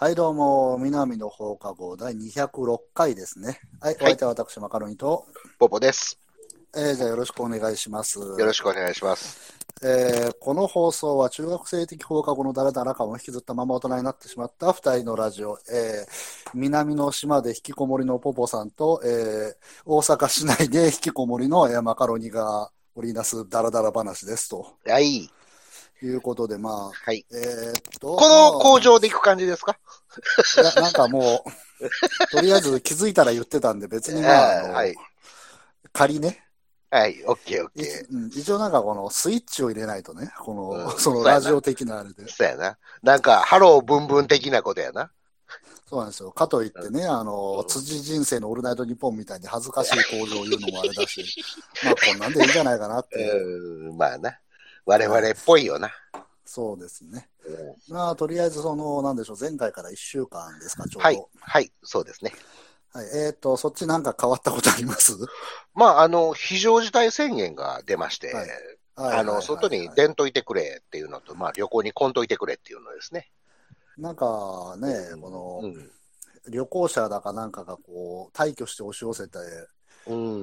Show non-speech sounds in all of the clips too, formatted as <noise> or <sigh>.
はい、どうも、南の放課後第206回ですね。はい、お相手は私、マカロニと、ポポです。えー、じゃあよろしくお願いします。よろしくお願いします。えーこの放送は中学生的放課後の誰々かも引きずったまま大人になってしまった二人のラジオ、えー南の島で引きこもりのポポさんと、えー大阪市内で引きこもりの、えーマカロニが織りなすダラダラ話ですとはい。いうことで、まあ、はい。えーっと、この工ま場で行く感じですか？あいやなんかもう、とりあえず気づいたら言ってたんで、別にまあ、<laughs> あのはい。仮ね、はい。オッケーオッいケうん一応なんかこのスイッチを入れないとね、この、うん <laughs> そのラジオ的なあれでー。。そうやな。なんか、ハローブンブン的なことやな。そうなんですよ。かといってね、あのう、ん辻人生のオールナイトニッポンみたいに恥ずかしい工場を言うのもあれだし、<laughs> まあこんなんでいいんじゃないかなっていう。ん、まあな。我々っぽいよな。そうですね。うんまあとりあえずその、なんでしょう、前回から1週間ですか、ちょうど。はい。はい。そうですね。はい。えっ、と、そっちなんか変わったことあります？まあ、あの、非常事態宣言が出まして、はいあの、外に出んといてくれっていうのと、まあ、旅行に来んといてくれっていうのですね。なんかね、この、うん。旅行者だかなんかがこう、退去して押し寄せて、うん。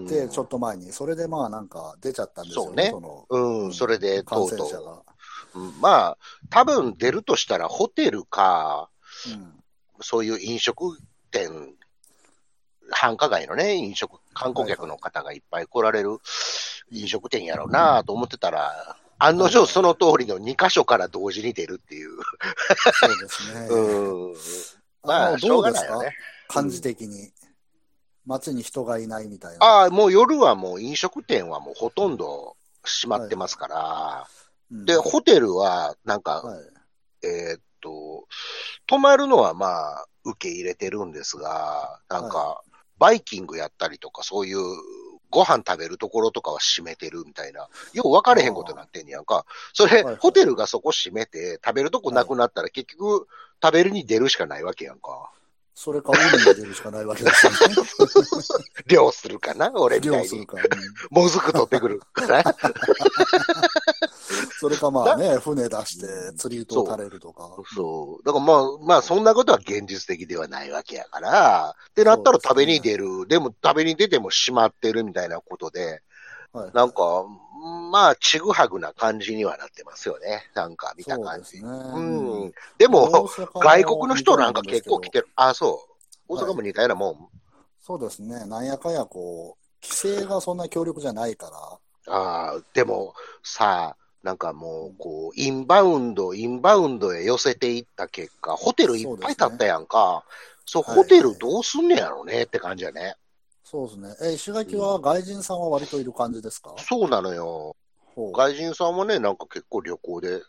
で、ちょっと前に、それでまあなんか出ちゃったんですよそうねうん、それで、と感うとう。うんまあ、多分出るとしたら、ホテルか、うん。そういう飲食店、繁華街のね、飲食、観光客の方がいっぱい来られる飲食店やろうなと思ってたら、案の定その通りの2箇所から同時に出るっていう。そうですね。<laughs> うん。あまあ、のしょうどうですか？がないよね。感じ的に。街に人がいないみたいな。ああ、もう夜はもう飲食店はもうほとんど閉まってますから、うんで、ホテルはなんか、はい。えーっと、泊まるのはまあ、受け入れてるんですが、なんか、バイキングやったりとか、そういう、ご飯食べるところとかは閉めてるみたいな。よう分かれへんことになってんねやんか。それ、はいはいホテルがそこ閉めて、食べるとこなくなったら、結局、食べるに出るしかないわけやんか。それか海に出るしかないわけですよね。<laughs> 漁するかな？俺みたいに。漁するか。うんもずく取ってくるかなそれかまあね、船出して釣り糸を垂れるとか。そう。だからまあ、まあ、そんなことは現実的ではないわけやから、ってなったら食べに出る。でも食べに出ても閉まってるみたいなことで、はい。なんか、まあ、ちぐはぐな感じにはなってますよね。なんか見た感じ。そうね。うん。でも、外国の人なんか結構来てる。あ、そう。大はい阪も似たようなもん。そうですね。なんやかんやこう、規制がそんな強力じゃないから。ああ、でも、さあ、なんかもう、こう、インバウンド、インバウンドへ寄せていった結果、ホテルいっぱい建ったやんか。そう、はいホテルどうすんねやろねって感じやね。そうですね。え、石垣は外人さんは割といる感じですか？そうなのよ。ほう外人さんもね、なんか結構旅行で、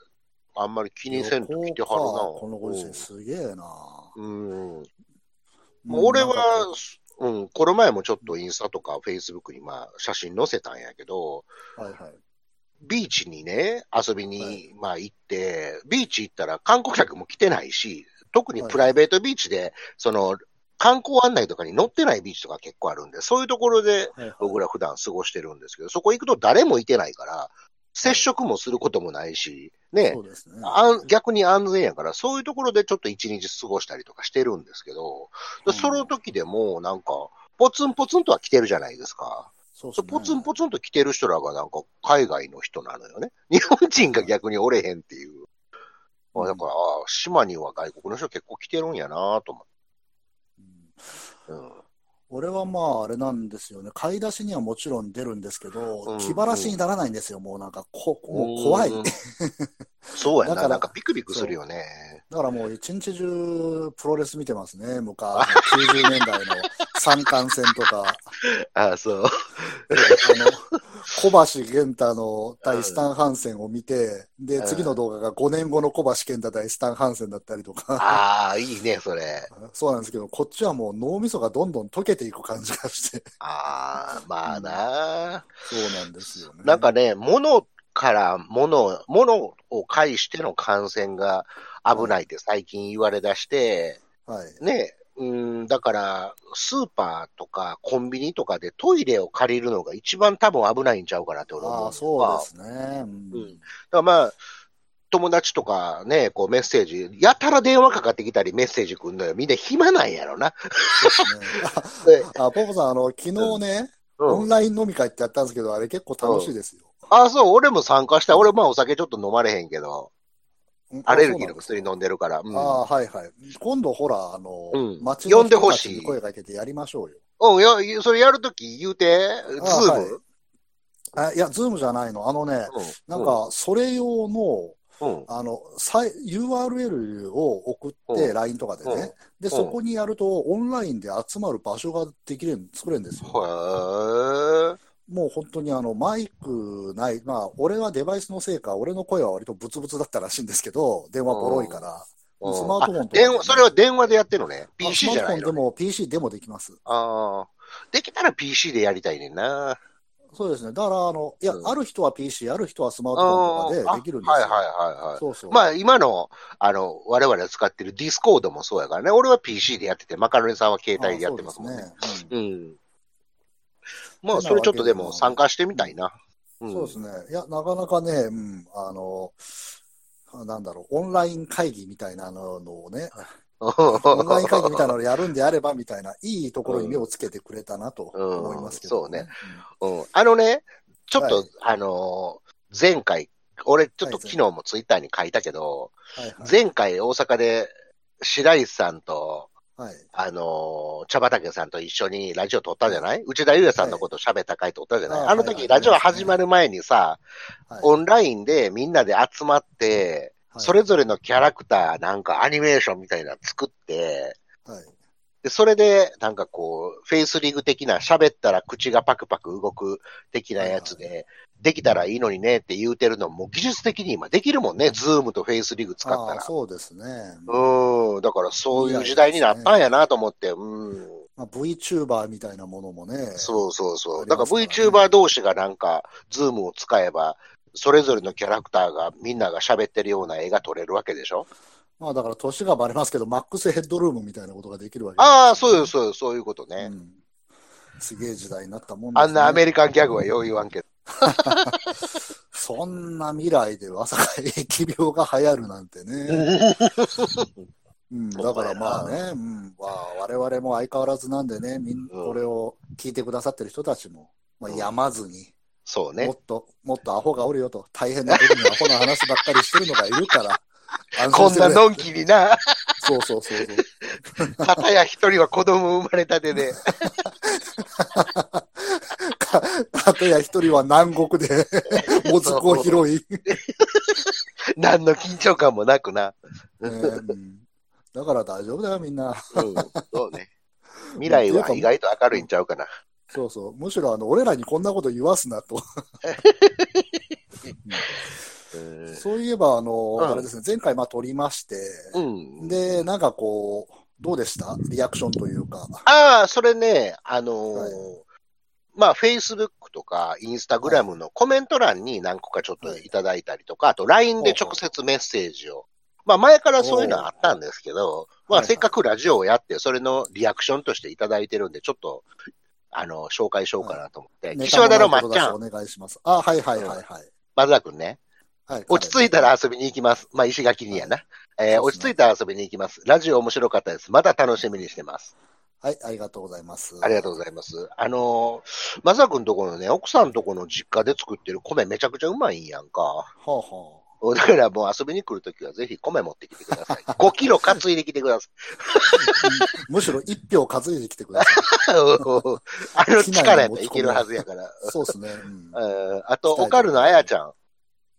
あんまり気にせんと来てはるな。旅行かこのご時世すげえな。うん。う俺はうん、この前もちょっとインスタとかフェイスブックにまあ写真載せたんやけど、うはいはい。ビーチにね、遊びに、はいまあ行って、ビーチ行ったら観光客も来てないし、特にプライベートビーチで、その、観光案内とかに載ってないビーチとか結構あるんで、そういうところで僕ら普段過ごしてるんですけど、そこ行くと誰もいてないから、接触もすることもないし、ねね。逆に安全やから、そういうところでちょっと一日過ごしたりとかしてるんですけど、うんその時でもなんか、ポツンポツンとは来てるじゃないですか。そうねそうポツンポツンと来てる人らがなんか海外の人なのよね。<laughs> 日本人が逆におれへんっていう。うだから、あ島には外国の人結構来てるんやなと思って。うん。俺はまああれなんですよね。買い出しにはもちろん出るんですけど、うん気晴らしにならないんですよ。もうなんかこ、こ怖い。うんそうやな。だからなんかビクビクするよね。だからもう一日中プロレス見てますね。昔、90年代の三冠戦とか、あ <laughs> あ、そう。<laughs> あの、小橋玄太の対スタン・ハンセンを見て、で、うん次の動画が5年後の小橋健太対スタン・ハンセンだったりとか、ああ、いいね、それ。そうなんですけど、こっちはもう脳みそがどんどん溶けていく感じがして、ああ、まあな。そうなんですよね。なんかね、物から物、物を介しての感染が危ないって最近言われ出して、はい。ね、うん、だから、スーパーとかコンビニとかでトイレを借りるのが一番多分危ないんちゃうかなって俺思うああ、んですそうわですね。うんうんだからまあ、友達とかね、こうメッセージ、やたら電話かかってきたりメッセージくんのよ。みんな暇なんやろな。そうですね。あ、<laughs> ポポさん、あの、昨日ね、オうん。ンライン飲み会ってやったんですけど、あれ結構楽しいですよ。あ、そう、俺も参加した。俺、まあお酒ちょっと飲まれへんけど、うんアレルギーの薬飲んでるから。うん。ああ、はいはい。今度ほら、あの、うん街の呼んで人たちほしいに声かけてやりましょうよ。うん、や、それやるとき言うて、ズあーム？はいあいや、ズームじゃないの。あのね、うん。なんか、それ用の、うん、あの、URL を送って、うん LINE とかでうんね。で、そこにやると、オンラインで集まる場所ができる、作れるんですよ。へえ。もう本当にあの、マイクない、まあ、俺はデバイスのせいか、俺の声は割とブツブツだったらしいんですけど、電話ボロいから。うんスマートフォンと電話、それは電話でやってるのね。あ PC じゃないの、ね。スマートフォンでも PC でもできます。ああ。できたら PC でやりたいねんな。そうですね。だから、あの、いや、うんある人は PC、ある人はスマートフォンとかでできるんですよ。はいはいはいはい。そうそう。まあ今の、あの、我々が使ってるディスコードもそうやからね。俺は PC でやってて、マカロニさんは携帯でやってますもんね。あそうですね。うん。まあそれちょっとでも参加してみたいな。うんんそうですね。いや、なかなかね、うん、あの、なんだろう、オンライン会議みたいなのをね、<laughs> オンライン会議みたいなのをやるんであればみたいな、いいところに目をつけてくれたなと思いますけど、うんそうね。うん。あのね、ちょっと、はいあのー前回、俺ちょっとはい昨日もツイッターに書いたけど、うんはいはい前回大阪で白石さんと、はい。あのー茶畑さんと一緒にラジオ撮ったじゃない？内田裕也さんのこと喋った回撮ったじゃない、はい。あの時ラジオ始まる前にさ、はい。オンラインでみんなで集まって、はい。それぞれのキャラクター、なんかアニメーションみたいなの作って、はい。で、それで、なんかこう、フェイスリグ的な喋ったら口がパクパク動く的なやつで、できたらいいのにねって言うてるのも技術的に今できるもんね。ズームとフェイスリグ使ったら。そうですね。うん。だからそういう時代になったんやなと思って。うん。まあ、VTuber みたいなものもね。そうそうそう。だから VTuber 同士がなんか、ズームを使えば、それぞれのキャラクターがみんなが喋ってるような絵が撮れるわけでしょまあだから年がバレますけど、マックスヘッドルームみたいなことができるわけああ、そうです、そうです、そういうことね。うんすげえ時代になったもんね。あんなアメリカンギャグはよう言わんけど。<laughs> そんな未来でまさか疫病が流行るなんてね。うん、だからまあね、うんまあ、我々も相変わらずなんでね、みんうんこれを聞いてくださってる人たちも、まあ、うんやまずに、そうねも。っと、もっとアホがおるよと、大変な時にアホな話ばっかりしてるのがいるから、安こんなのんきにな、そうそうそうそう。かたや一人は子供生まれたてで、か、かたや一人は南国で、もずくを拾い、何の緊張感もなくな。ねうんだから大丈夫だよ、みんな。うん、そうね。未来は意外と明るいんちゃうかな。そうそう。むしろ、あの、俺らにこんなこと言わすなと。<laughs> うんそういえば、あの、うんあれですね、前回まあ撮りまして、うん。で、なんかこう、どうでした？リアクションというか。ああ、それね、あのーはいまあ、Facebook とか Instagram のコメント欄に何個かちょっといただいたりとか、あと LINE で直接メッセージを。まあ、前からそういうのはあったんですけど、まあ、はいせっかくラジオをやって、それのリアクションとしていただいてるんで、ちょっと、あの、紹介しようかなと思って。岸和田のまっちゃん、お願いします。あ、はいはいはいはい。松田くんね。はい、落ち着いたら遊びに行きます。まあ、石垣にやな。えー落ち着いたら遊びに行きます。ラジオ面白かったです。また楽しみにしてます。はい、ありがとうございます。ありがとうございます。あのー、松田くんとこのね、奥さんとこの実家で作ってる米めちゃくちゃうまいんやんか。はあはだからもう遊びに来るときはぜひ米持ってきてください。<laughs> 5キロ担いできてくださあ、<laughs> むしろ一票担いできてください。<laughs> あの力やったらいけるはずやから。い。そうですね。うん、うんあと、オカルのあやちゃん、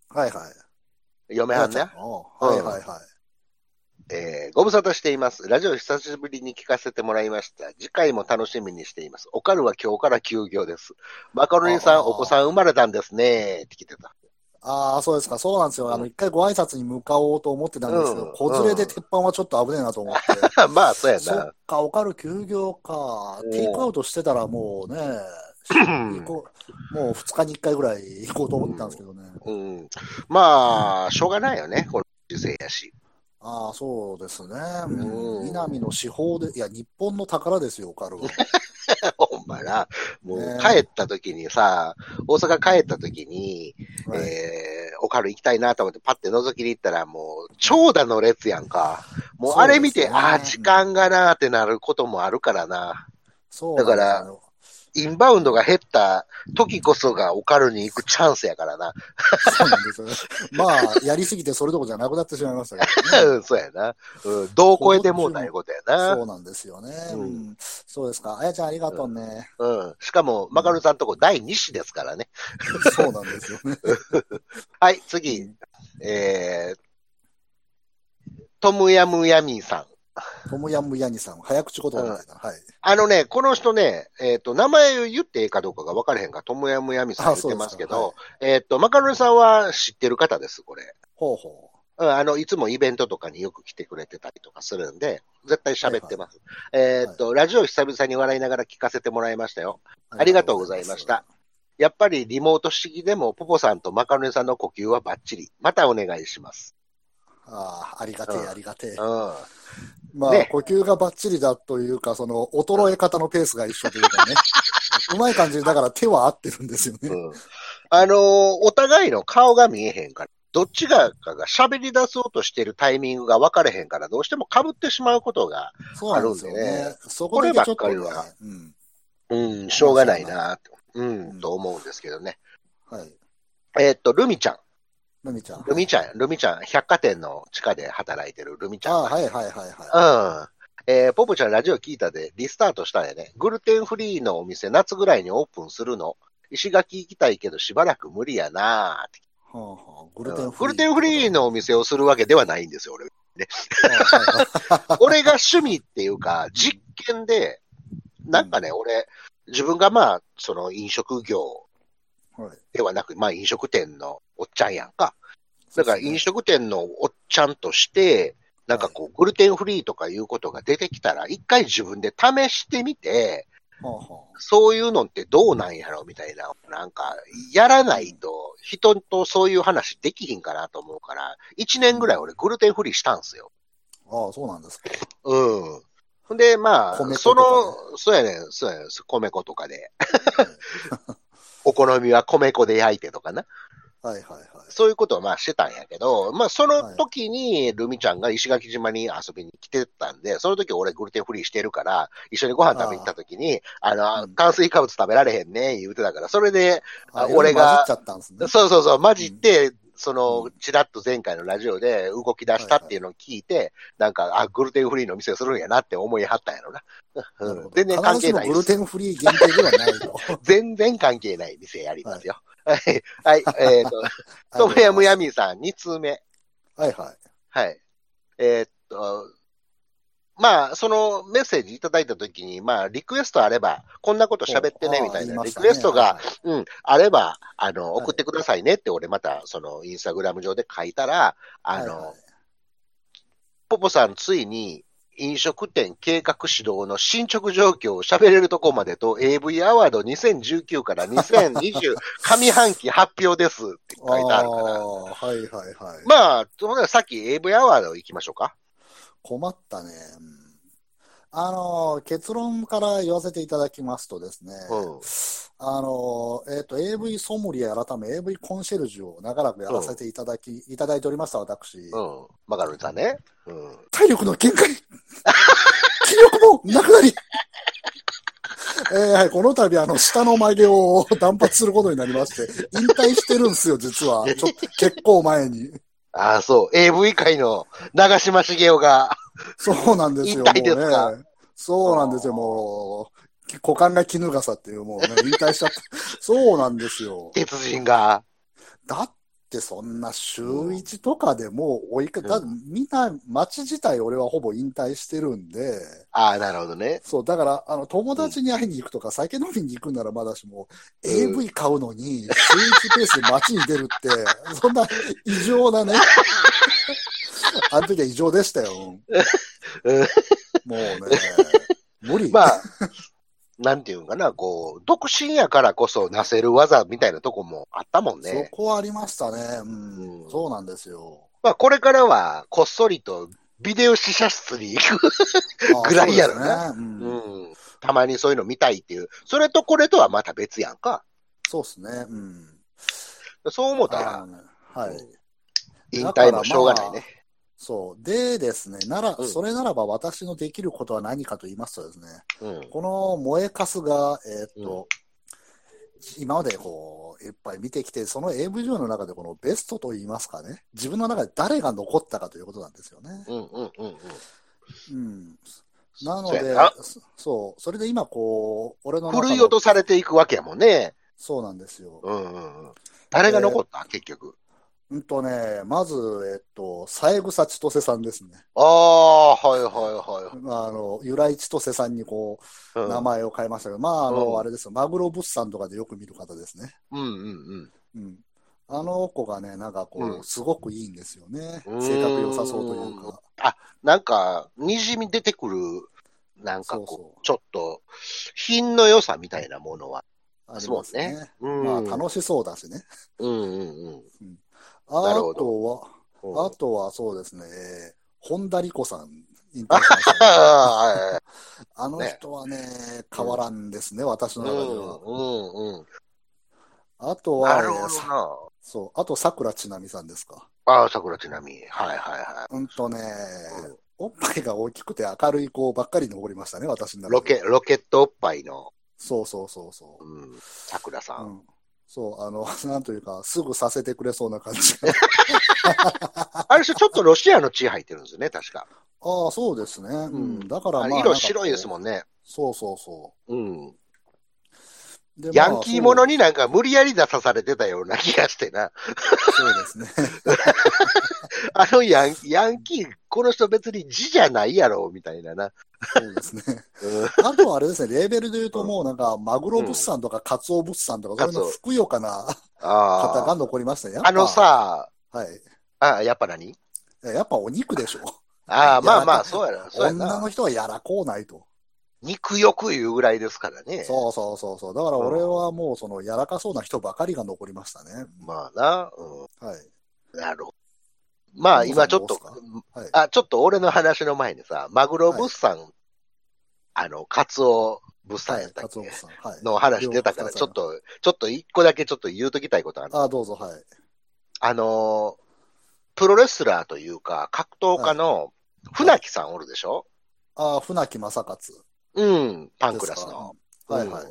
はいはい。嫁はんね。おはいはいはい。えーご無沙汰しています。ラジオ久しぶりに聞かせてもらいました。次回も楽しみにしています。オカルは今日から休業です。マカロニさん、お子さん生まれたんですね。って来てた。ああ、そうですか。そうなんですよ。あの、うん一回ご挨拶に向かおうと思ってたんですけど、うん子連れで鉄板はちょっと危ねえなと思って。<laughs> まあ、そうやなそっ。か、おかる休業か。うんテイクアウトしてたらもうね、行こうもう2日に1回ぐらい行こうと思ってたんですけどね。うん。まあ、しょうがないよね。この時世やし。ああ、そうですね。うん南の司法で、いや、日本の宝ですよ、オカルは。<laughs> ほんまな。もうね帰った時にさ、大阪帰った時に、はいえー、オカル行きたいなと思ってパッて覗きに行ったらもう長蛇の列やんか。もうあれ見て、ねああ、時間がなーってなることもあるからな。そうだからインバウンドが減った時こそがオカルに行くチャンスやからな。そうなんですよね。まあ、やりすぎてそれどころじゃなくなってしまいましたけどね。うんそうやな。うん、どう超えてもうたいうことやな。そうなんですよね。うんうんそうですか。あやちゃんありがとうね。うん。しかも、マカルさんとこ第2子ですからね。そうなんですよね。<laughs> はい、次。えー、トムヤムヤミーさん。トムヤムヤニさん、早口言葉みたいな。はい。あのね、この人ね、えっ、と、名前を言っていいかどうかが分からへんから、トムヤムヤミさんあ言ってますけど、えっ、と、マカロニさんは知ってる方です、これ。ほうほうん、あの、いつもイベントとかによく来てくれてたりとかするんで、絶対喋ってます。えっ、と、ラジオ久々に笑いながら聞かせてもらいましたよ。う。ありがとうございました。やっぱりリモート式でも、ポポさんとマカロニさんの呼吸はバッチリ。またお願いします。ああ、ありがてえ、うんありがてえ。うん。まあ、ね呼吸がバッチリだというか、その、衰え方のペースが一緒というかね。<laughs> うまい感じで、だから手は合ってるんですよね。うん。あのーお互いの顔が見えへんから、どっちがかが喋り出そうとしてるタイミングが分かれへんから、どうしても被ってしまうことが、そうなんですよあるんでねね。そこねばっかりは、うん。うん、しょうがないな、ううんん、と思うんですけどね。はい。えーっと、ルミちゃん。ルミちゃん。ルミちゃん、ルミちゃん、百貨店の地下で働いてるルミちゃん。ああ、はいはいはいはうん。えー、ポポちゃんラジオ聞いたでリスタートしたんやね。グルテンフリーのお店夏ぐらいにオープンするの。石垣行きたいけどしばらく無理やなーってい。はあはあ、グルテンフリー。グルテンフリーのお店をするわけではないんですよ、俺。はいはいはい。<laughs> 俺が趣味っていうか、実験で、なんかね、俺、自分がまあ、その飲食業はいではなく、まあ飲食店のおっちゃんやんか。だから飲食店のおっちゃんとして、なんかこう、グルテンフリーとかいうことが出てきたら、一回自分で試してみて、そういうのってどうなんやろみたいな、なんか、やらないと、人とそういう話できひんかなと思うから、一年ぐらい俺グルテンフリーしたんすよ。あ。ああ、そうなんですか。うん。ほんで、まあ、その、そうやねん、そうやねん、米粉とかで。お好みは米粉で焼いてとかな。はいはいはい。そういうことをまあしてたんやけど、まあその時にルミちゃんが石垣島に遊びに来てたんで、その時俺グルテンフリーしてるから、一緒にご飯食べに行った時に、あの、うん炭水化物食べられへんね、言うてたから、それで、あ俺が。そうそうそう、混じって、そうの、ちらっと前回のラジオで動き出したっていうのを聞いて、なんか、あ、グルテンフリーの店するんやなって思いはったんやろな。全然関係ないグルテンフリー限定ではないと。<laughs> 全然関係ない店やりますよ。はい。はい。えっと、トムヤムヤミーさん、2通目。はいはい。はい。えーっと、まあ、そのメッセージいただいたときに、まあ、リクエストあれば、こんなこと喋ってね、みたいな、リクエストが、、うん、あれば、あの、はい送ってくださいねって、俺また、その、インスタグラム上で書いたら、あの、ポポさん、ついに、飲食店計画指導の進捗状況を喋れるとこまでと AV アワード2019から2020 <laughs> 上半期発表ですって書いてあるから。はいはいはい。まあ、さっき AV アワード行きましょうか。困ったね。うんあの、結論から言わせていただきますとですね、うん。あの、えっ、と、AV ソムリエ改め AV コンシェルジュを長らくやらせていただき、いただいておりました、私。うん。マカロニさんね。うん。体力の限界気力もなくなりえーはい、この度、あの、下の曲げを断髪することになりまして、引退してるんですよ、実は。ちょ結構前に。ああ、そう。AV 界の長嶋茂雄が。そうなんですよ、引退ですか？ね。そうなんですよ、もう。股間が絹笠っていう、もうね、引退しちゃった。そうなんですよ。鉄人が。だってそんな週1とかでもう追いか、うんみんな街自体俺はほぼ引退してるんで、ああ、なるほどね。そう、だから、あの、友達に会いに行くとか、酒飲みに行くならまだしも、うん AV 買うのに、週1ペースで街に出るって、<laughs> そんな異常なね。<laughs> あの時は異常でしたよ。うんもうね、<laughs> 無理。まあ、なんていうんかな、こう、独身やからこそなせる技みたいなとこもあったもんねそ。こはありましたね。うん、うんそうなんですよ。まあ、これからは、こっそりとビデオ試写室に行く。あ <laughs> ぐらいやろなね。うんうん。たまにそういうの見たいっていう。それとこれとはまた別やんか。そうですね。うん。そう思ったら、はい。引退もしょうがないね。そう。でですね、なら、うんそれならば私のできることは何かと言いますとですね、うん。この燃えかすが、えーっと、今までこう、いっぱい見てきて、その AV 上の中でこのベストと言いますかね、自分の中で誰が残ったかということなんですよね。うんうんうんうん。うん。なのでそうやな、そそう、それで今こう、俺の中のい落とされていくわけやもんね。そうなんですよ。うんうんうん。誰が残った、結局。うんとね、まず、えっと、三枝千歳さんですね。ああ、はいはいはまあ、あの、由来千歳さんにこい。うう、ん名前を変えましたけど、まあ、あうんの、あれですよ、マグロ物産とかでよく見る方ですね。うんうんうん。あの子がね、なんかこうんう、すごくいいんですよね。性格良さそうというか。なんか、にじみ出てくる、なんかこう、そうそうちょっと、品の良さみたいなものは。ありますね。そうまあ、楽しそうだしね。うんうんうん。あなるほどとは、うんあとはそうですね、えー本田理子さん、しましたねああの人はね、変わらんですね、私あ、のうん中では。うんうん。あとは。そう、あと、桜千奈美さんですか。ああ、桜ちなみに。はいはいはうんとね、おっぱいが大きくて明るい子ばっかり残りましたね、私の中でロケ、ロケットおっぱいの、そうそうそうそう。うん、桜さ。うんん、そう、あの、<laughs> なんというか、すぐさせてくれそうな感じが。<laughs> あれちょっとロシアの血入ってるんですよね、確か。ああ、そうですね。うん。だから、あまあ。れ色白いですん。もんね。そうそうそうん。う。でヤンキーものに。になんか無理やり出さされてたような気がしてな。そうですね。<laughs> <laughs> あのヤンヤンキー、この人別に字じゃないやろ、みたいなな。そうですね。うんあとはあれですね、レーベルで言うともうなんか、マグロ物産とかカツオ物産とか、そういうのふくよかな方があ残りましたね。あ。あの、さ、はい。あやっぱ何？やっぱお肉でしょ。ああ、まあまあ、そうやな。そうやな。女の人はやらこうないと。肉欲言うぐらいですからね。そうそうそうそう。だから俺はもうそのやらかそうな人ばかりが残りましたね。まあな。うん。はい。なるほど。まあ今ちょっとはい。あ、ちょっと俺の話の前にさ、マグロ物産、あの、カツオ物産はい。やったっけ、カツオさん。はい。の話出たから、ちょっと、ちょっと一個だけちょっと言うときたいことある。あ、どうぞ、はい。あのープロレスラーというか、格闘家の船木さんおるでしょ、あ、船木正勝。うん、パンクラスの。はいはい。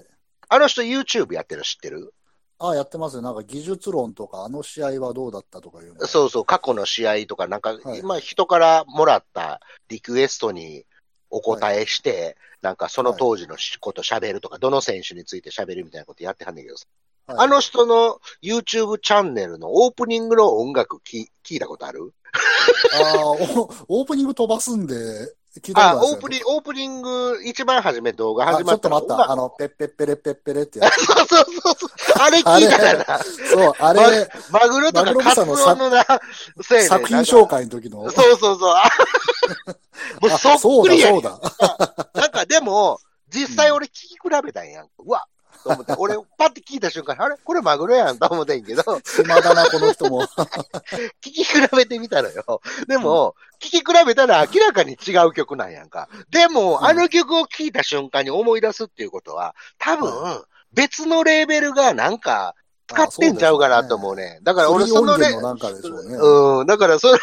あの人 YouTube やってるの知ってる？あ、やってますよ。なんか技術論とか、あの試合はどうだったとかいうの。そうそう、過去の試合とか、なんか、はい。今人からもらったリクエストにお答えして、なんかその当時のこと喋るとか、どの選手について喋るみたいなことやってはんねんけど、はい。あの人の YouTube チャンネルのオープニングの音楽き聞いたことある？<laughs> あおオープニング飛ばすんで、聞いたあ、オープニング、オープニング、一番初め動画あ始まっらちょったと待った。あの、ペッペッペレペッペレってやつ。<laughs> そうそうそうそう。あれ聞いたらな、そう、あれ、マグロとかカツオのな、作品紹介の時の。そうそうそう。あ <laughs> もうあそっそうだ、くりやんそうだ。なんかでも、実際俺聞き比べたんやん。うわと思って、俺パッて聞いた瞬間、あれ？これマグロやんと思ってんけど、暇だな、この人も。<laughs> 聞き比べてみたのよ。でも、聞き比べたら明らかに違う曲なんやんか。でも、うんあの曲を聴いた瞬間に思い出すっていうことは、多分、別のレーベルがなんか、使ってんちゃうかなと思うね。だから俺そのね。うん、だからそれを、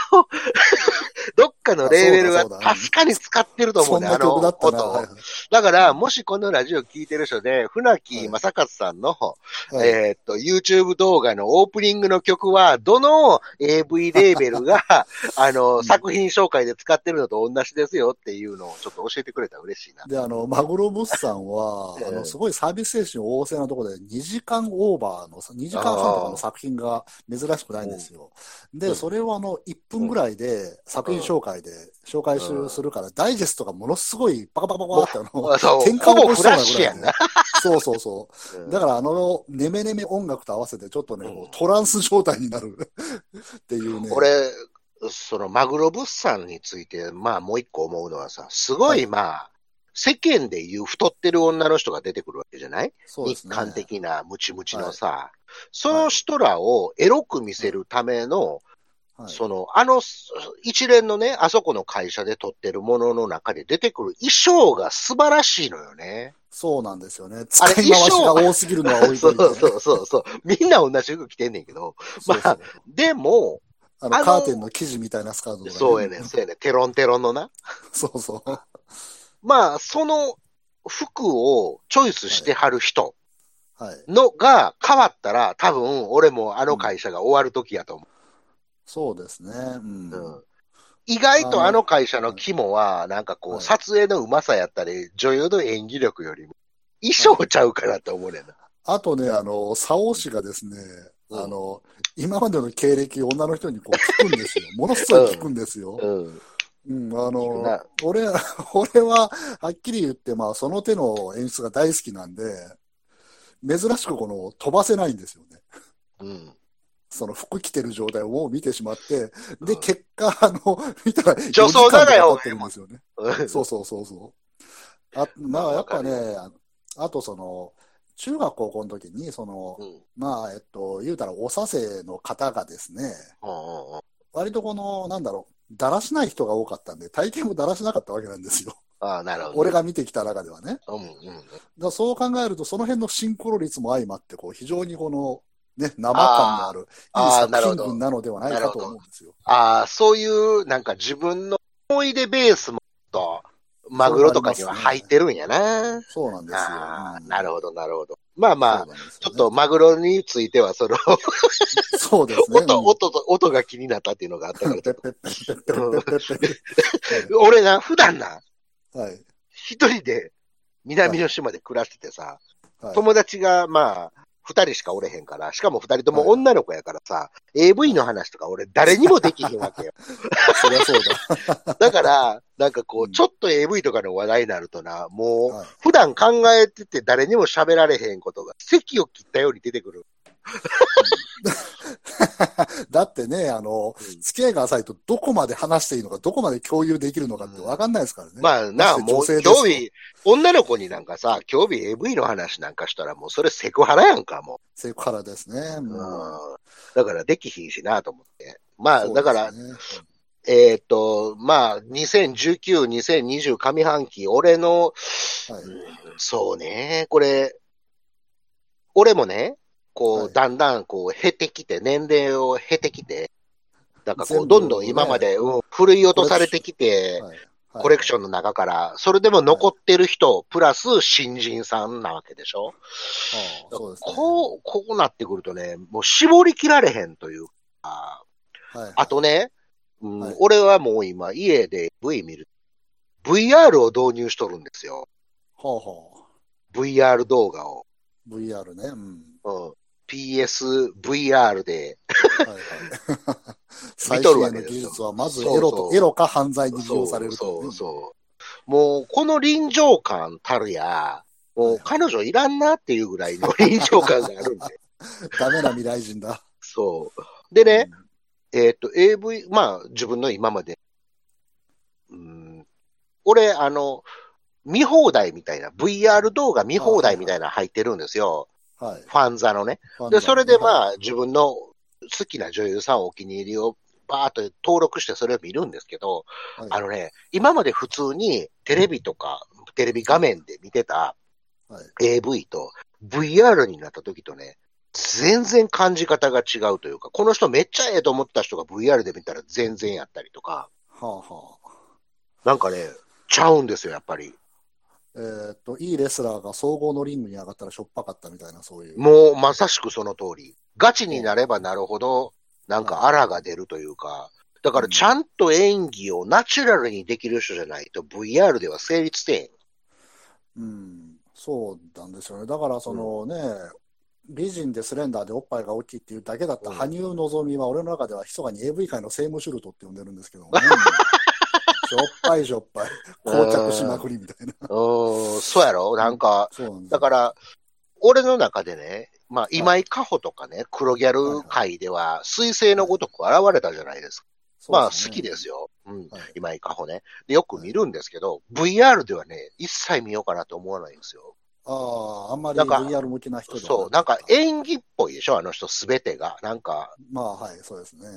ど <laughs> っかのレーベルがあそうだそうだ。確かに使ってると思そうんね、あの。音。だから、もしこのラジオ聞いてる人で、船木正和さんの、はい。えーっと、YouTube 動画のオープニングの曲は、どの AV レーベルが、<laughs> あの、うん。作品紹介で使ってるのと同じですよっていうのをちょっと教えてくれたら嬉しいな。で、あの、マグロ物産は、<laughs> ええ。あの、すごいサービス精神旺盛なところで、2時間オーバーの、2時間半とかの作品が珍しくないんですよ。で、うん。それをあの、1分ぐらいで、作品紹介で紹介するから、ダイジェストがものすごい、パカパカパカってあの、転換を起こしほぼフラそう。そうそうそう。うん。だからあの、ネメネメ音楽と合わせて、ちょっとね、うん。トランス状態になる。<laughs> っていうね。俺、そのマグロ物産について、まあもう一個思うのはさ、すごいまあ、世間で言う太ってる女の人が出てくるわけじゃない？そうね。日韓的なムチムチのさ、その人らをエロく見せるための、はいその、あの一連のね、あそこの会社で撮ってるものの中で出てくる衣装が素晴らしいのよね。そうなんですよね。使い回しが多すぎるのは置いといて。そうそうそうそう。みんな同じ服着てんねんけど。まあ、でも、あの、あのカーテンの生地みたいなスカートとか、そうやねん、そうやねん、テロンテロンのな。そうそう。まあ、その服をチョイスしてはる人はい。のが変わったら、多分、俺もあの会社が終わる時やと思そうですね。うん。う。うん意外とあの会社の肝は、なんかこう、はい撮影のうまさやったり、女優の演技力よりも、衣装ちゃうかなって思うねんな。あとね、あの、サオ氏がですね、うんあの、今までの経歴、女の人にこう聞くんですよ。<laughs> ものすごい聞くんですよ。うん。うん、あの、俺、俺は、はっきり言って、まあ、その手の演出が大好きなんで、珍しくこの、飛ばせないんですよね。うん。その服着てる状態をもう見てしまって、で、うん結果、<laughs> あの、見たら、女装だがよ4時間とか経ってるんですよね。そうそうそうそう。あまあ、やっぱね、ああとその、中学高校の時に、その、うん。うんまあ、えっと、言うたら、おさせの方がですね、うんうん割とこの、なんだろう、だらしない人が多かったんで、体型もだらしなかったわけなんですよ。ああ、なるほど。俺が見てきた中ではね。うんうん。らそう考えると、その辺のシンクロ率も相まって、こう、非常にこの、ね、生感のある、いい作品群なのではないかと思うんですよ。ああ、そういう、なんか自分の思い出ベースもと、マグロとかには入ってるんやな。そうなんですよ。なるほど、なるほど。まあまあ、ね、ちょっとマグロについては、その <laughs> そうですね。音、音と、音が気になったっていうのがあったから。<laughs> 俺な、普段な、はい、一人で南の島で暮らしててさ、はい、友達がまあ、二人しかおれへんから、しかも二人とも女の子やからさ、AV の話とか俺誰にもできひんわけよ。そりゃそうだ。だから、なんかこう、うんちょっと AV とかの話題になるとな、もう、はい普段考えてて誰にも喋られへんことが、席を切ったように出てくる。<laughs> だってね、あの、うん。付き合いが浅いとどこまで話していいのか、どこまで共有できるのかって分かんないですからね。まあな、ましてもう興味、女の子になんかさ、興味 AV の話なんかしたらもうそれセクハラやんか、もセクハラですね。う。もうん。だからできひんしなと思って。まあ、うだから、えーっと、まあ、2019、2020上半期、俺の、はい。うんそうね、これ、俺もね、こう、はいだんだん、こう、減ってきて、年齢を経てきて、なんかこう、どんどん今まで、うん、振い落とされてきて、はいコレクションの中から、それでも残ってる人、プラス新人さんなわけでしょ？ああそうですね。こう、こうなってくるとね、もう絞りきられへんというか、はいあとね、うんはい俺はもう今家で V 見る。VR を導入しとるんですよ。ほうほ VR 動画を。う。VR ね。うん。うん、PSVR で。見とるわけですよ技術はまずエロと、エロか犯罪に利用されるとそうね。そう。もう、この臨場感たるや、もう彼女いらんなっていうぐらいの臨場感があるんで。<laughs> ダメな未来人だ。そう。でね、えっ、と、AV、まあ、自分の今まで、うん、俺、あの、見放題みたいな、VR 動画見放題みたいなの入ってるんですよ。はい。ファンザのね。で、それでまあ、自分の好きな女優さんお気に入りをバーっと登録してそれを見るんですけど、はいあのね、今まで普通にテレビとか、テレビ画面で見てたはい AV と VR になった時とね、全然感じ方が違うというか、この人めっちゃええと思った人が VR で見たら全然やったりとか、はあはあ。なんかね、ちゃうんですよ、やっぱり。えーっと、いいレスラーが総合のリングに上がったらしょっぱかったみたいな、そういう。もうまさしくその通り。ガチになればなるほど、なんかあらが出るというか、だからちゃんと演技をナチュラルにできる人じゃないと VR では成立せん。うん、そうなんですよね。だから、そのね、美人でスレンダーでおっぱいが大きいっていうだけだったうん羽生希美は、俺の中では密かに AV 界のセイムシュルトって呼んでるんですけどもね。<laughs> しょっぱいしょっぱい。膠着しまくりみたいな。うーん、そうやろ？なんか、そうなんだから、俺の中でね、まあ、今井加穂とかね、黒ギャル界では、彗星のごとく現れたじゃないですか。まあ、好きですよ。よ。うんはい。今井加穂ね。で、よく見るんですけど、VR ではね、一切見ようかなと思わないんですよ。ああ、あんまり VR 向きな人ではそう、なんか演技っぽいでしょ？あの人すべてが。なんか、まあ、はい、そうですね。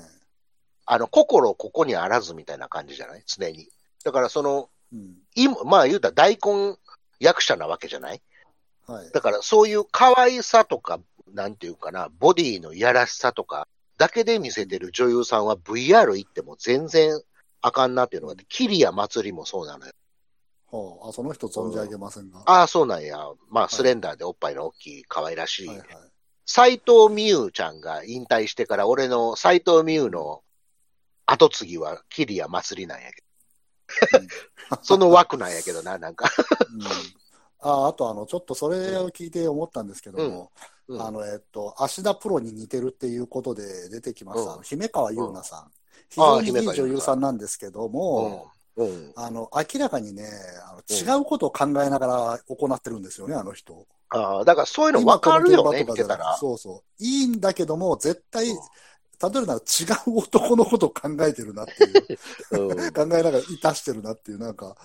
あの、心ここにあらずみたいな感じじゃない？常に。だからその、うん。今、まあ言うたら大根役者なわけじゃない？はい。だからそういう可愛さとか、なんていうかな、ボディのいやらしさとか、だけで見せてる女優さんは VR 行っても全然あかんなっていうのがあって、キリア祭りもそうなのよ。ほうあ、その人存じ上げませんが。ああ、そうなんや。まあ、スレンダーでおっぱいの大きい、可愛らしい。はいはい。斎藤美優ちゃんが引退してから、俺の斎藤美優の後継ぎはキリア祭りなんやけど。<laughs> その枠なんやけどな、なんか。うんああとあの、ちょっとそれを聞いて思ったんですけども、うんあの、えっと、芦田プロに似てるっていうことで出てきました、姫川優奈さん。非常にいい女優さんなんですけども、うん。うん。あの、明らかにね、あの違うことを考えながら行ってるんですよね、あの人。ああ、だからそういうの分かるよね、見てたら。そうそう。いいんだけども、絶対、うん例えるなら違う男のことを考えてるなっていう、うん。うん考えながらいたしてるなっていう、なんか、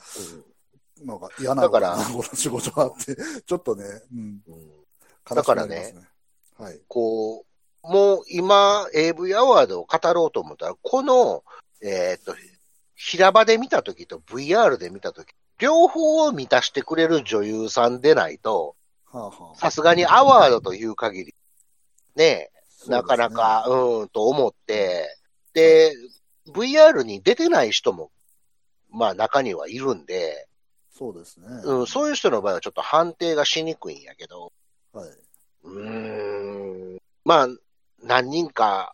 なんか嫌なのかな、だからこの仕事はって、ちょっとね、うん。うん悲しくなりますね。はい。こう、もう今、AV アワードを語ろうと思ったら、この、えーっと、平場で見たときと VR で見たとき、両方を満たしてくれる女優さんでないと、さすがにアワードという限り、ねなかなか、うーん、と思って、で、VR に出てない人も、まあ中にはいるんで、そうですね。うん、そういう人の場合はちょっと判定がしにくいんやけど、はい。うーん、まあ、何人か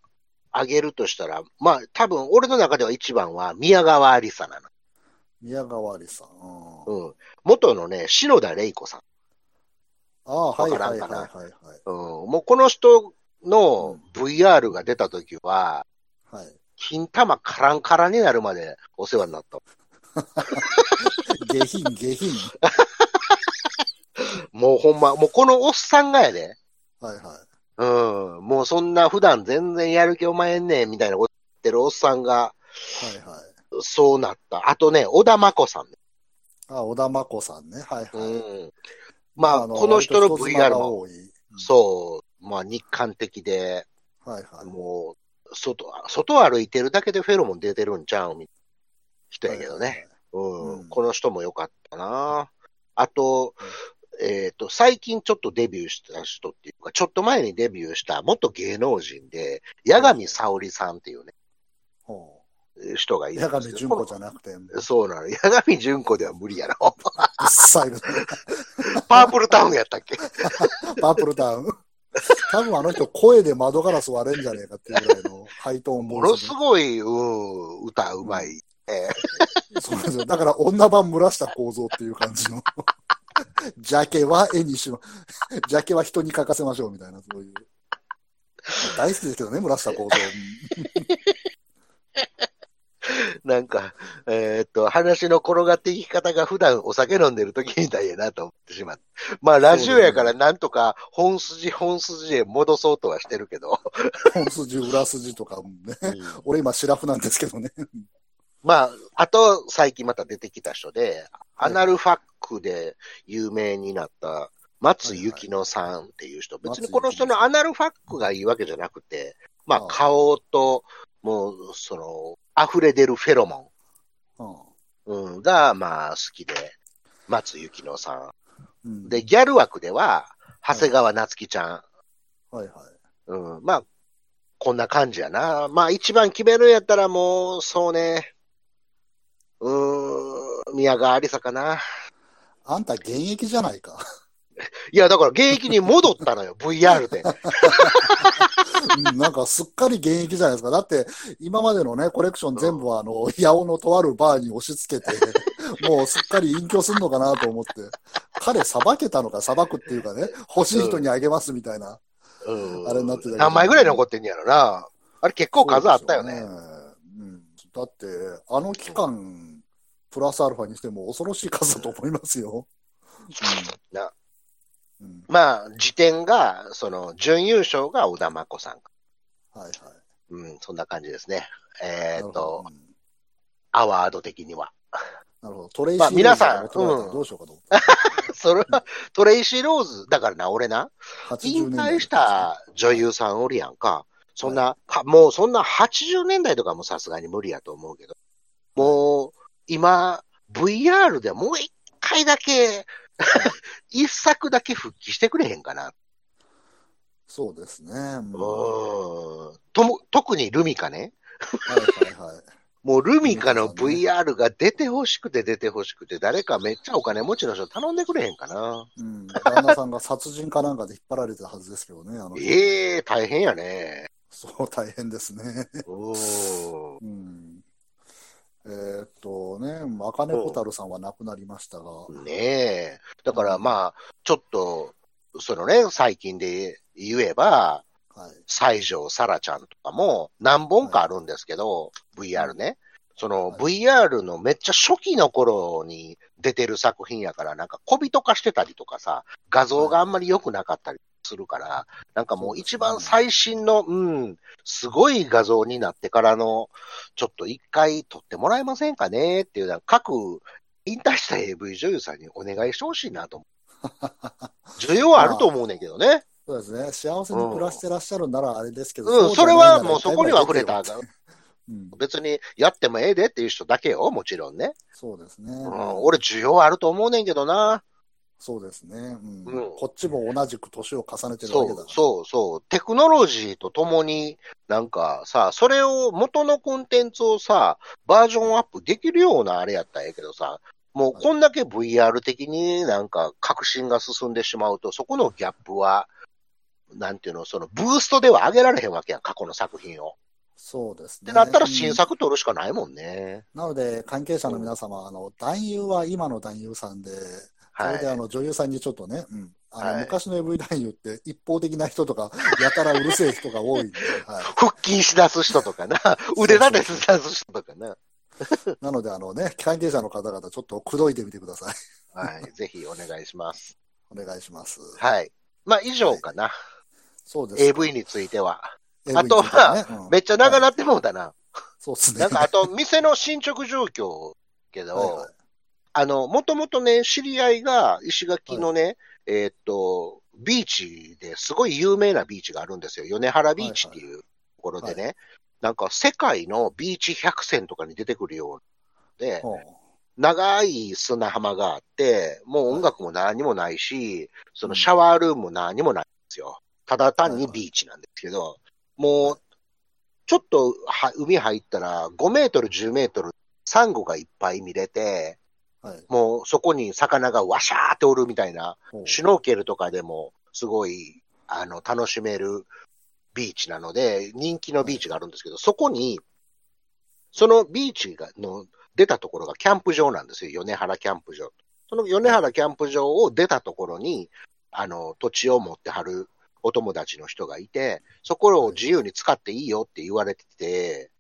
挙げるとしたら、まあ多分俺の中では一番は宮川ありさなの。宮川ありさん。うんうん。元のね、篠田玲子さん。ああ、はいはいはいはいはい。うん。もうこの人の VR が出た時は、はい。金玉カランカランになるまでお世話になった。<laughs> 下品、下品。<laughs> もうほんま、もうこのおっさんがやで。はいはい。うん。もうそんな普段全然やる気お前んねんみたいなこと言ってるおっさんが、はいはい。そうなった。あとね、小田真子さんね。あ、小田真子さんね。はいはい。うん。まあ、この人の人妻 VR も、が多い。そう、まあ日韓的で、はいはい。もう、外、外歩いてるだけでフェロモン出てるんちゃうみたいな人やけどね。うん、うんこの人も良かったな。あと、えっ、と、最近ちょっとデビューした人っていうか、ちょっと前にデビューした元芸能人で、八神沙織さんっていうね、ほ人がう。いる。八神純子じゃなくて、そうなの。八神純子では無理やろ。<laughs> パープルタウンやったっけ？<laughs> パープルタウン。<laughs> 多分あの人声で窓ガラス割れんじゃねえかっていうぐらいのハイトーンボもの。すごい、うん、歌うまい。え <laughs> そうなんですよ。だから女版村下構造っていう感じの。ジャケは絵にしま、ジャケは人に書かせましょうみたいな、そういう。大好きですけどね、村下構造。<laughs> <laughs> なんか、えーっと、話の転がっていき方が普段お酒飲んでる時みたいやなと思ってしまって。まあ、ラジオやからなんとか本筋本筋へ戻そうとはしてるけど。本筋、裏筋とかもね。うん <laughs> 俺今、シラフなんですけどね。まあ、あと、最近また出てきた人で、はいアナルファックで有名になった松幸乃さんっていう人。別にこの人のアナルファックがいいわけじゃなくて、まあ顔と、もう、その、溢れ出るフェロモうんン、うん、が、まあ、好きで、松幸乃さうんん。で、ギャル枠では、長谷川夏樹ちゃん。はいはい。うん、まあ、こんな感じやな。まあ、一番決めるんやったらもう、そうね。うーん、宮川ありさかな。あんた現役じゃないか。いや、だから現役に戻ったのよ、<laughs> VR で。うんなんかすっかり現役じゃないですか。だって、今までのね、コレクション全部は、あの、八尾のとあるバーに押し付けて、<laughs> もうすっかり隠居すんのかなと思って。彼、さばけたのか、さばくっていうかね、欲しい人にあげますみたいな。うん。あれになってたけど何枚ぐらい残ってんやろな。あれ結構数あったよね。そうようん。だって、あの期間、プラスアルファにしても恐ろしい数だと思いますよ。なうん。うん。まあ、時点が、その、準優勝が小田真子さん。はいはい。うん、そんな感じですね。えーっと、うんアワード的には。なるほど。トレイシー・まあ皆さんローズが求められたらどうしようかと思って。<laughs> それは、トレイシー・ローズ、だからな、俺な、80引退した女優さんおるやんか。そんな、かもうそんな80年代とかもさすがに無理やと思うけど、もう、今、VR でもう一回だけ <laughs> 一作だけ復帰してくれへんかな。そうですね。うんうん。とも、特にルミカね。はいはいはい。<laughs> もうルミカの VR が出てほしくて出てほしくて、誰かめっちゃお金持ちの人頼んでくれへんかな。うん。旦那さんが殺人かなんかで引っ張られてたはずですけどね。あのええ大変やね。そう、大変ですね。うん。うん。えーっとね、茜小太郎さんは亡くなりましたが、ねえ。だからまあ、ちょっと、そのね、最近で言えば、はい。西条沙羅ちゃんとかも何本かあるんですけど、VR ね。そのはい VR のめっちゃ初期の頃に出てる作品やから、なんか小人化してたりとかさ、画像があんまり良くなかったりするから、なんかもう一番最新の、うん、すごい画像になってからの、ちょっと一回撮ってもらえませんかね？っていうのは、各引退した AV 女優さんにお願いしてほしいなと思う。<laughs> 需要あると思うねんけどね。そうですね。幸せに暮らしてらっしゃるならあれですけど、うん、じゃないそれはもうそこには触れた <laughs> うん、別にやってもええでっていう人だけよ、もちろんね。そうですね。うん、俺需要あると思うねんけどな。そうですね、うんうんこっちも同じく年を重ねてるだそうけだから。そうそう。テクノロジーとともに、なんかさ、それを元のコンテンツをさ、バージョンアップできるようなあれやったらええけどさ、もうこんだけ VR 的になんか革新が進んでしまうと、そこのギャップは、なんていうの、そのブーストでは上げられへんわけやん、過去の作品を。そうですね。ってなったらうん新作撮るしかないもんね。なので、関係者の皆様、あの、男優は今の男優さんで、そはいれであの女優さんにちょっとね、うん、あのはい昔の AV 男優って一方的な人とか、やたらうるせえ人が多いんで、<laughs> はい、腹筋しだす人とかな、腕立てしだす人とかな。<laughs> なので、あのね、関係者の方々、ちょっと口説いてみてください。はい、ぜひお願いします。お願いします。はい。まあ以上かな。そうです。AV については。あとはについてねうんめっちゃ長なってもうたな。そうですね。なんかあと、店の進捗状況けど、はいはいあの、もともとね、知り合いが石垣のね、えーっと、ビーチですごい有名なビーチがあるんですよ。米原ビーチっていうところでね、なんか世界のビーチ100選とかに出てくるようで、長い砂浜があって、もう音楽も何もないし、そのシャワールームも何もないんですよ。ただ単にビーチなんですけど、もう、ちょっとは海入ったら5メートル、10メートル、サンゴがいっぱい見れて、はい。もうそこに魚がワシャーっておるみたいな、シュノーケルとかでもすごい、あの、楽しめるビーチなので、人気のビーチがあるんですけど、そこに、そのビーチが、の出たところがキャンプ場なんですよ。米原キャンプ場。その米原キャンプ場を出たところに、あの、土地を持ってはるお友達の人がいて、そこを自由に使っていいよって言われてて、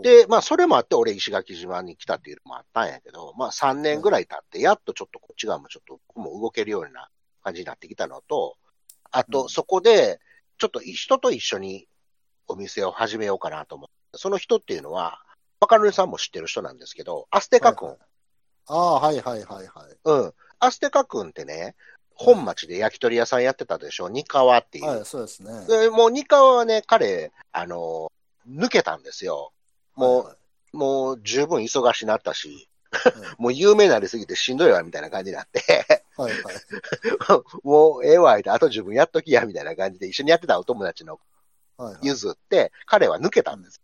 で、まあ、それもあって、俺、石垣島に来たっていうのもあったんやけど、まあ、3年ぐらい経って、やっとちょっとこっち側もちょっと僕も動けるような感じになってきたのと、あうんと、そこで、ちょっと人と一緒にお店を始めようかなと思って、その人っていうのは、バカルネさんも知ってる人なんですけど、アステカ君。はいはいああ、はいはいはいはい。うん。アステカ君ってね、本町で焼き鳥屋さんやってたでしょ、ニカワっていう。はい、そうですね。でもうニカワはね、彼、あの、抜けたんですよ。もう、はいもう十分忙しになったし、はい <laughs> もう有名になりすぎてしんどいわ、みたいな感じになって、はいはい。<laughs> もうええわ、あと自分やっときや、みたいな感じで一緒にやってたお友達の。譲って、彼は抜けたんです。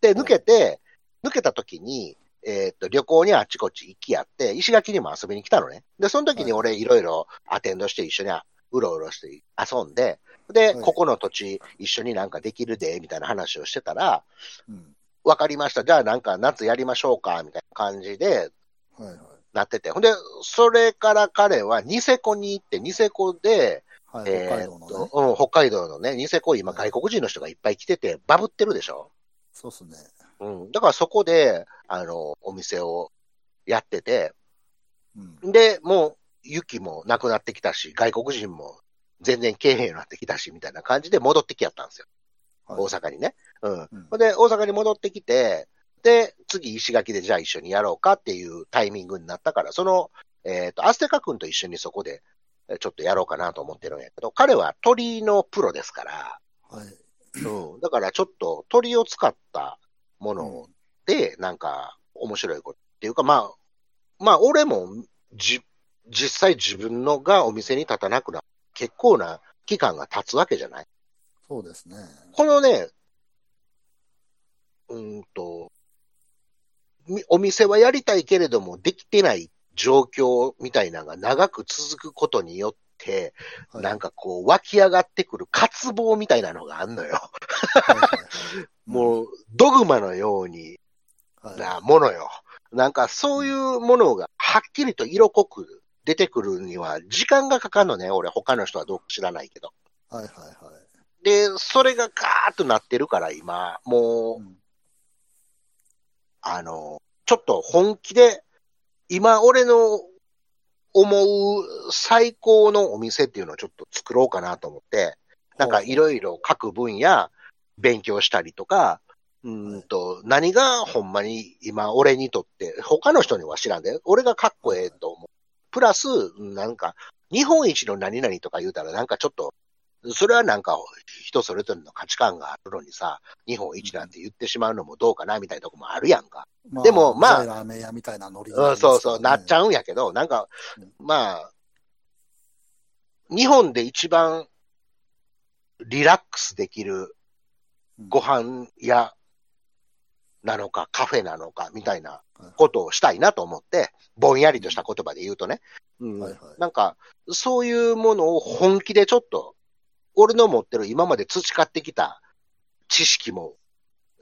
で、抜けて、抜けた時に、えーっと、旅行にあっちこっち行きやって、石垣にも遊びに来たのね。で、その時に俺いろいろアテンドして一緒にうろうろして遊んで、で、はいここの土地一緒になんかできるで、みたいな話をしてたら、うん。わかりました。じゃあなんか夏やりましょうか、みたいな感じではいはい。なってて。ほんで、それから彼はニセコに行って、ニセコで、はい、北えー海道のね。うん、北海道のね、ニセコ今外国人の人がいっぱい来てて、バブってるでしょ？そうっすね。うん。だからそこで、あの、お店をやってて、うん。で、もう雪もなくなってきたし、外国人も全然来えへんようになってきたし、みたいな感じで戻ってきやったんですよ。はい大阪にね。うん。うんで、大阪に戻ってきて、で、次石垣でじゃあ一緒にやろうかっていうタイミングになったから、その、えっ、と、アステカ君と一緒にそこで、えちょっとやろうかなと思ってるんやけど、彼は鳥のプロですから、はい。うん。だからちょっと鳥を使ったものうんで、なんか面白いことっていうか、まあ、まあ、俺もじ、実際自分のがお店に立たなくなる結構な期間が経つわけじゃないそうですね。このね、うーんと、みお店はやりたいけれども、できてない状況みたいなのが長く続くことによって、はいなんかこう湧き上がってくる渇望みたいなのがあんのよ。もう、ドグマのようにはいなものよ。なんかそういうものがはっきりと色濃く出てくるには時間がかかるのね。俺他の人はどうか知らないけど。はいはいはい。で、それがガーッとなってるから今、もう、うんあの、ちょっと本気で、今俺の思う最高のお店っていうのをちょっと作ろうかなと思って、なんかいろいろ各分野勉強したりとか、うーんと、何がほんまに今俺にとって、他の人には知らんで、俺がかっこええと思う。プラス、なんか、日本一の何々とか言うたらなんかちょっと、それはなんか人それぞれの価値観があるのにさ、日本一なんて言ってしまうのもどうかなみたいなとこもあるやんか。までもまあラーメン屋みたいなノリうん、そうそう、なっちう。ゃうんやけど、なんかうん、まあ、日本で一番リラックスできるうん。ご飯屋なのかカフェなのかみたいなことをしたいなと思って、ぼんやりとした言葉で言うとね。うん。はいはい。なんか、そういうものを本気でちょっと、俺の持ってる今まで培ってきた知識も、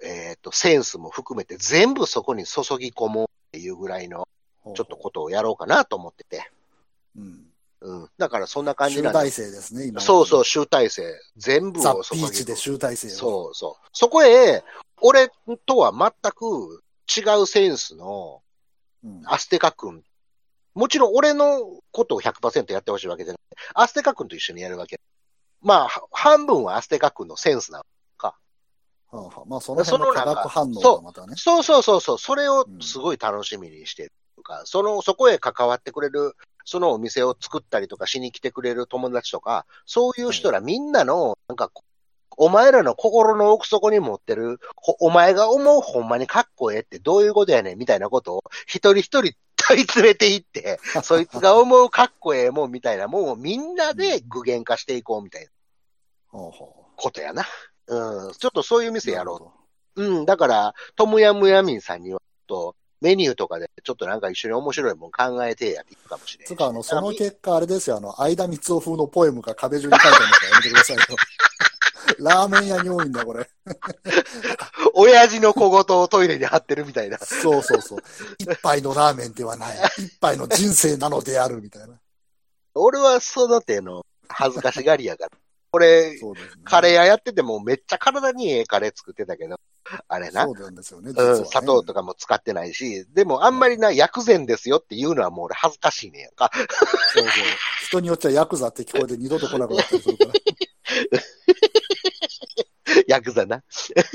えっ、と、センスも含めて全部そこに注ぎ込もうっていうぐらいのちょっとことをやろうかなと思ってて。うん。うん。だからそんな感じなんで集大成ですね、今。そうそう、集大成。全部ザ・をそこにピーチで集大成を。そうそう。そこへ、俺とは全く違うセンスのうん。アステカ君。もちろん俺のことを100%やってほしいわけじゃなくて、アステカ君と一緒にやるわけ。まあ、は半分はアステカ君のセンスなの。はあはあまあ、その辺の化学反応がまたね。そうそうそうそう、それをすごい楽しみにしてるとか、その、そこへ関わってくれる、そのお店を作ったりとかしに来てくれる友達とか、そういう人らみんなの、なんかこ、お前らの心の奥底に持ってる、ほお前が思うほんまにかっこええってどういうことやねんみたいなことを一人一人問い詰めていって、<laughs> そいつが思うかっこええもんみたいなもんをみんなで具現化していこうみたいなことやな。うん。ちょっとそういうう店やろううん、だから、トムヤムヤミンさんには、と、メニューとかで、ちょっとなんか一緒に面白いもん考えてやっていくかもしれない。どつうか、あの、その結果、あれですよ、あの、相田光夫風のポエムが壁中に書いてあるのからやめてくださいよ。<laughs> ラーメン屋に多いんだ、これ。<laughs> 親父の小言をトイレに貼ってるみたいな。そうそうそう。一杯のラーメンではない。一杯の人生なのである、みたいな。俺はその手の恥ずかしがりやから。俺、そうですね。カレー屋やっててもめっちゃ体にええカレー作ってたけど、あれな。そうなんですよね、ねうん、砂糖とかも使ってないし、でもあんまりな、薬膳ですよっていうのはもう俺恥ずかしいねやんか。そうそう。人によっちゃヤクザって聞こえて二度と来なくなったりするから。<laughs> <laughs> 薬膳な。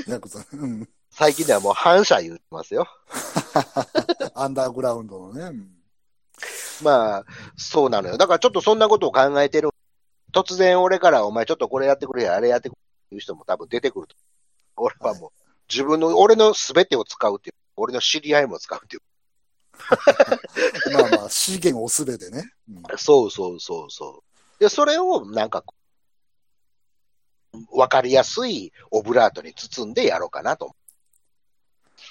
ヤクザ。うん。最近ではもう反射言ってますよ。<laughs> アンダーグラウンドのね。うんまあ、そうなのよ。だからちょっとそんなことを考えてる。突然俺からお前ちょっとこれやってくれや、あれやってくれっていう人も多分出てくると。俺はもう、自分の、俺の全てを使うっていう。俺の知り合いも使うっていう。<laughs> まあまあ、資源をすべてね。うんそうそうそうそう。で、それをなんかわかりやすいオブラートに包んでやろうかなと。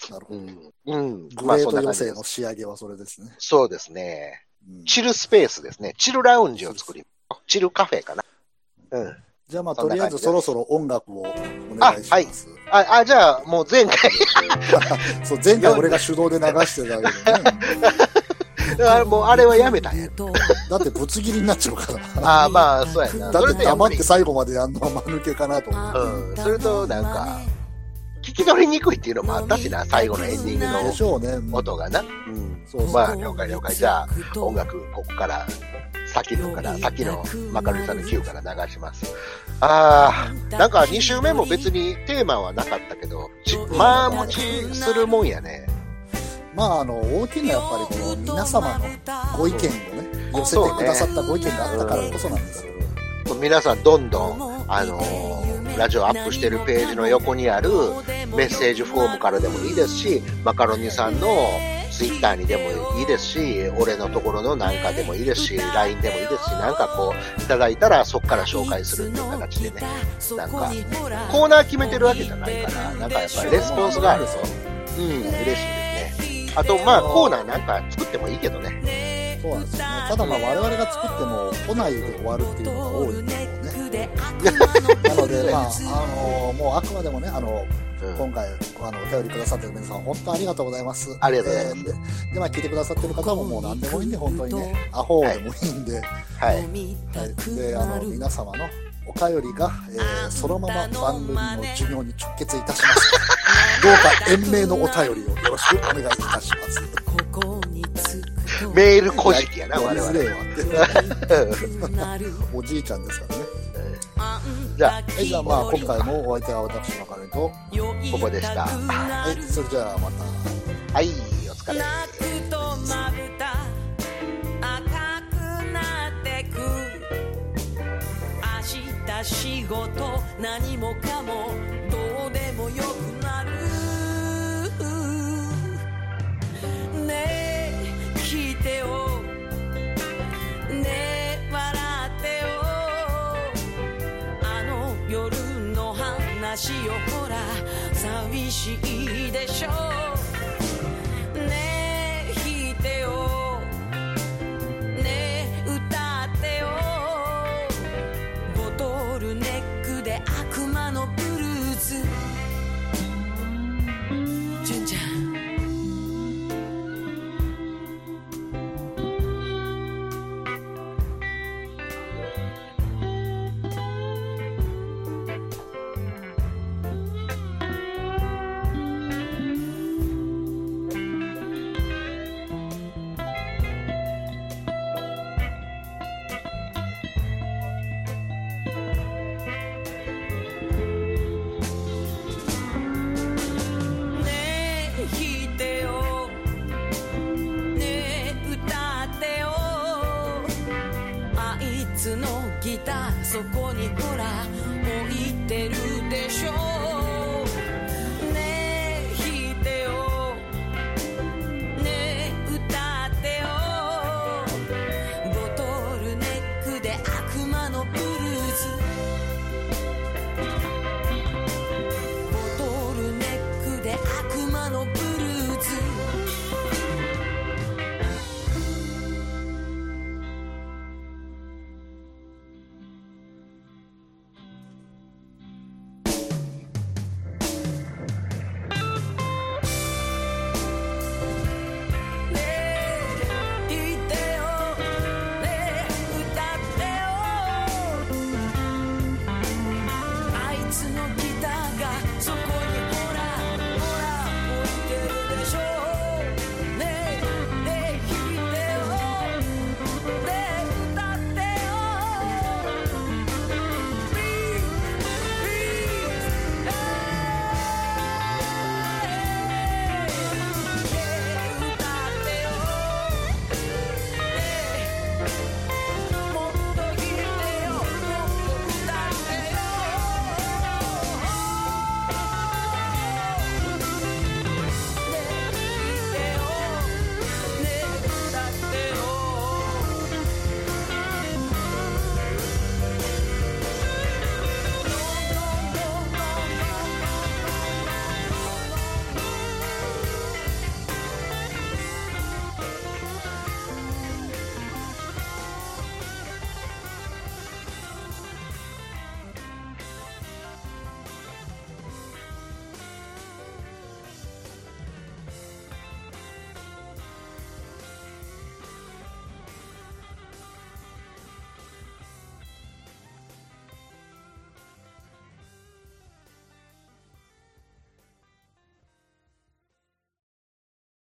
なるほど。うん。うん。グレート感じです予選の仕上げはそれですね。そうですね。うんチルスペースですね。チルラウンジを作ります。チルカフェかな。うん。じゃあまあ、とりあえずそろそろ音楽をお願いします。あ、あ、じゃあもう前回、<laughs> そう、前回俺が手動で流してたけどね。<laughs> あもうあれはやめたんや。だってぶつ切りになっちゃうから。ああ、まあ、そうやな。だって黙って最後までやんのは間抜けかなと思う。うん。それとなんか、聞き取りにくいっていうのもあったしな、最後のエンディングでしょうね。音がな。うん。そうそうまあ、了解了解。じゃあ、音楽、ここから、先のから、先のマカロニさんの Q から流します。ああ、なんか2週目も別にテーマはなかったけど、ちまあ、持ちするもんやね。まあ、あの、大きなやっぱりこの皆様のご意見をね、寄せてくださったご意見があったからこそなんですよ。皆さんどんどん、あのラジオアップしてるページの横にあるメッセージフォームからでもいいですし、マカロニさんのツイッターにでもいいですし、俺のところのなんかでもいいですし、LINE でもいいですし、なんかこう、いただいたらそこから紹介するっていう形でね、なんか、コーナー決めてるわけじゃないから、なんかやっぱりレスポンスがあると、うん、嬉しいです。あと、まあ、コーナーなんか作ってもいいけどね。そうなんですよね。ただまあ我々が作っても来ないで終わるっていうのが多いんですよ <laughs> ね。なので、まあ、あのもうあくまでもね、あの、うん今回、あの、お便りくださってる皆さん、本当ありがとうございます。ありがとうございますえーで、でまあ、聞いてくださってる方ももう何でもいいんで、本当にね、アホでもいいんで、はい。はい。で、あの、皆様のお便りが、えーそのまま番組の授業に直結いたします。どうか延命のお便りをよろしくお願いいたします。メール古事記やな、我々。やりづれえわって。おじいちゃんですからね。じゃはい、じゃあまあ、今回もお相手は私の彼と、あ、ここでした。はい、それじゃあまた。はい、お疲れ。とまぶた赤くなってく明日仕事何もかもどうでもよくねえ聞いてよ。ねえ笑ってよ。あの夜の話よほら寂しいでしょ。